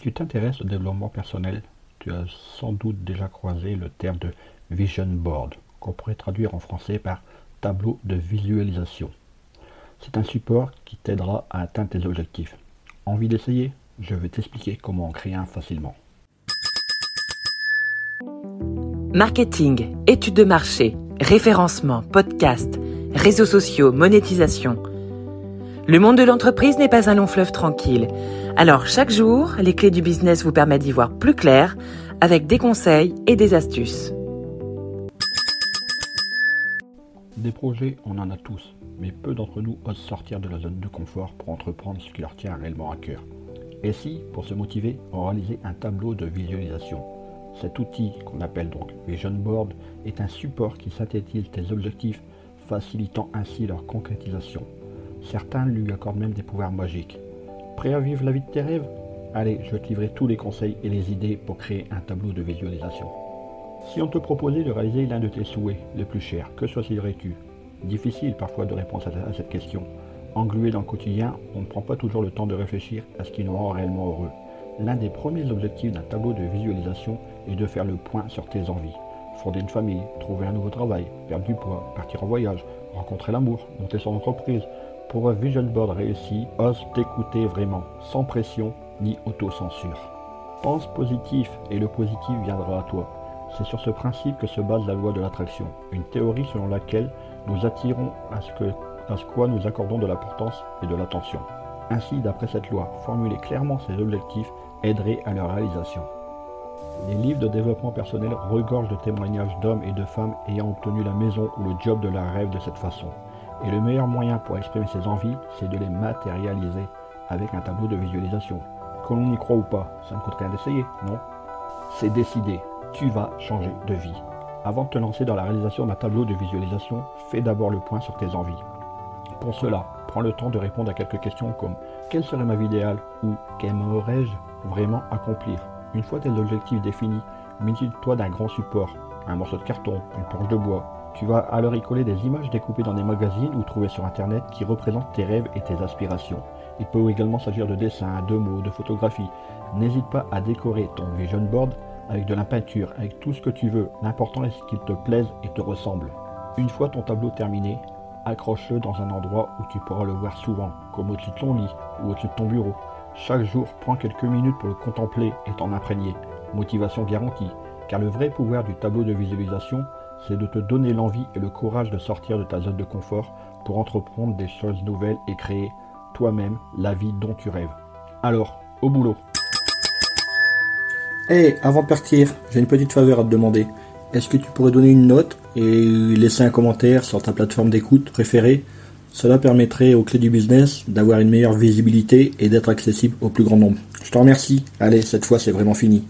tu t'intéresses au développement personnel, tu as sans doute déjà croisé le terme de vision board, qu'on pourrait traduire en français par tableau de visualisation. C'est un support qui t'aidera à atteindre tes objectifs. Envie d'essayer? Je vais t'expliquer comment en créer un facilement. Marketing, études de marché, référencement, podcast, réseaux sociaux, monétisation. Le monde de l'entreprise n'est pas un long fleuve tranquille. Alors chaque jour, les clés du business vous permettent d'y voir plus clair avec des conseils et des astuces. Des projets, on en a tous, mais peu d'entre nous osent sortir de la zone de confort pour entreprendre ce qui leur tient réellement à cœur. Et si, pour se motiver, on réalisait un tableau de visualisation? Cet outil, qu'on appelle donc Vision Board, est un support qui synthétise tes objectifs, facilitant ainsi leur concrétisation. Certains lui accordent même des pouvoirs magiques. Prêt à vivre la vie de tes rêves? Allez, je te livrer tous les conseils et les idées pour créer un tableau de visualisation. Si on te proposait de réaliser l'un de tes souhaits les plus chers, que choisirais-tu? Difficile parfois de répondre à cette question. Englué dans le quotidien, on ne prend pas toujours le temps de réfléchir à ce qui nous rend réellement heureux. L'un des premiers objectifs d'un tableau de visualisation est de faire le point sur tes envies. Fonder une famille, trouver un nouveau travail, perdre du poids, partir en voyage, rencontrer l'amour, monter son entreprise, pour un vision board réussi, ose t'écouter vraiment, sans pression ni autocensure. Pense positif et le positif viendra à toi. C'est sur ce principe que se base la loi de l'attraction, une théorie selon laquelle nous attirons à ce, que, à ce quoi nous accordons de l'importance et de l'attention. Ainsi, d'après cette loi, formuler clairement ses objectifs aiderait à leur réalisation. Les livres de développement personnel regorgent de témoignages d'hommes et de femmes ayant obtenu la maison ou le job de leur rêve de cette façon. Et le meilleur moyen pour exprimer ses envies, c'est de les matérialiser avec un tableau de visualisation. Que l'on y croit ou pas, ça ne coûte rien d'essayer, non? C'est décidé, tu vas changer de vie. Avant de te lancer dans la réalisation d'un tableau de visualisation, fais d'abord le point sur tes envies. Pour cela, prends le temps de répondre à quelques questions comme quelle serait ma vie idéale? ou qu'aimerais-je vraiment accomplir? Une fois tes objectifs définis, munis-toi d'un grand support, un morceau de carton, une planche de bois, tu vas alors y coller des images découpées dans des magazines ou trouvées sur internet qui représentent tes rêves et tes aspirations. Il peut également s'agir de dessins, de mots, de photographies. N'hésite pas à décorer ton vision board avec de la peinture, avec tout ce que tu veux. L'important est qu'il te plaise et te ressemble. Une fois ton tableau terminé, accroche-le dans un endroit où tu pourras le voir souvent, comme au-dessus de ton lit ou au-dessus de ton bureau. Chaque jour, prends quelques minutes pour le contempler et t'en imprégner. Motivation garantie, car le vrai pouvoir du tableau de visualisation, c'est de te donner l'envie et le courage de sortir de ta zone de confort pour entreprendre des choses nouvelles et créer toi-même la vie dont tu rêves. Alors, au boulot. Hé, avant de partir, j'ai une petite faveur à te demander. Est-ce que tu pourrais donner une note et laisser un commentaire sur ta plateforme d'écoute préférée? Cela permettrait aux clés du business d'avoir une meilleure visibilité et d'être accessible au plus grand nombre. Je te remercie. Allez, cette fois c'est vraiment fini.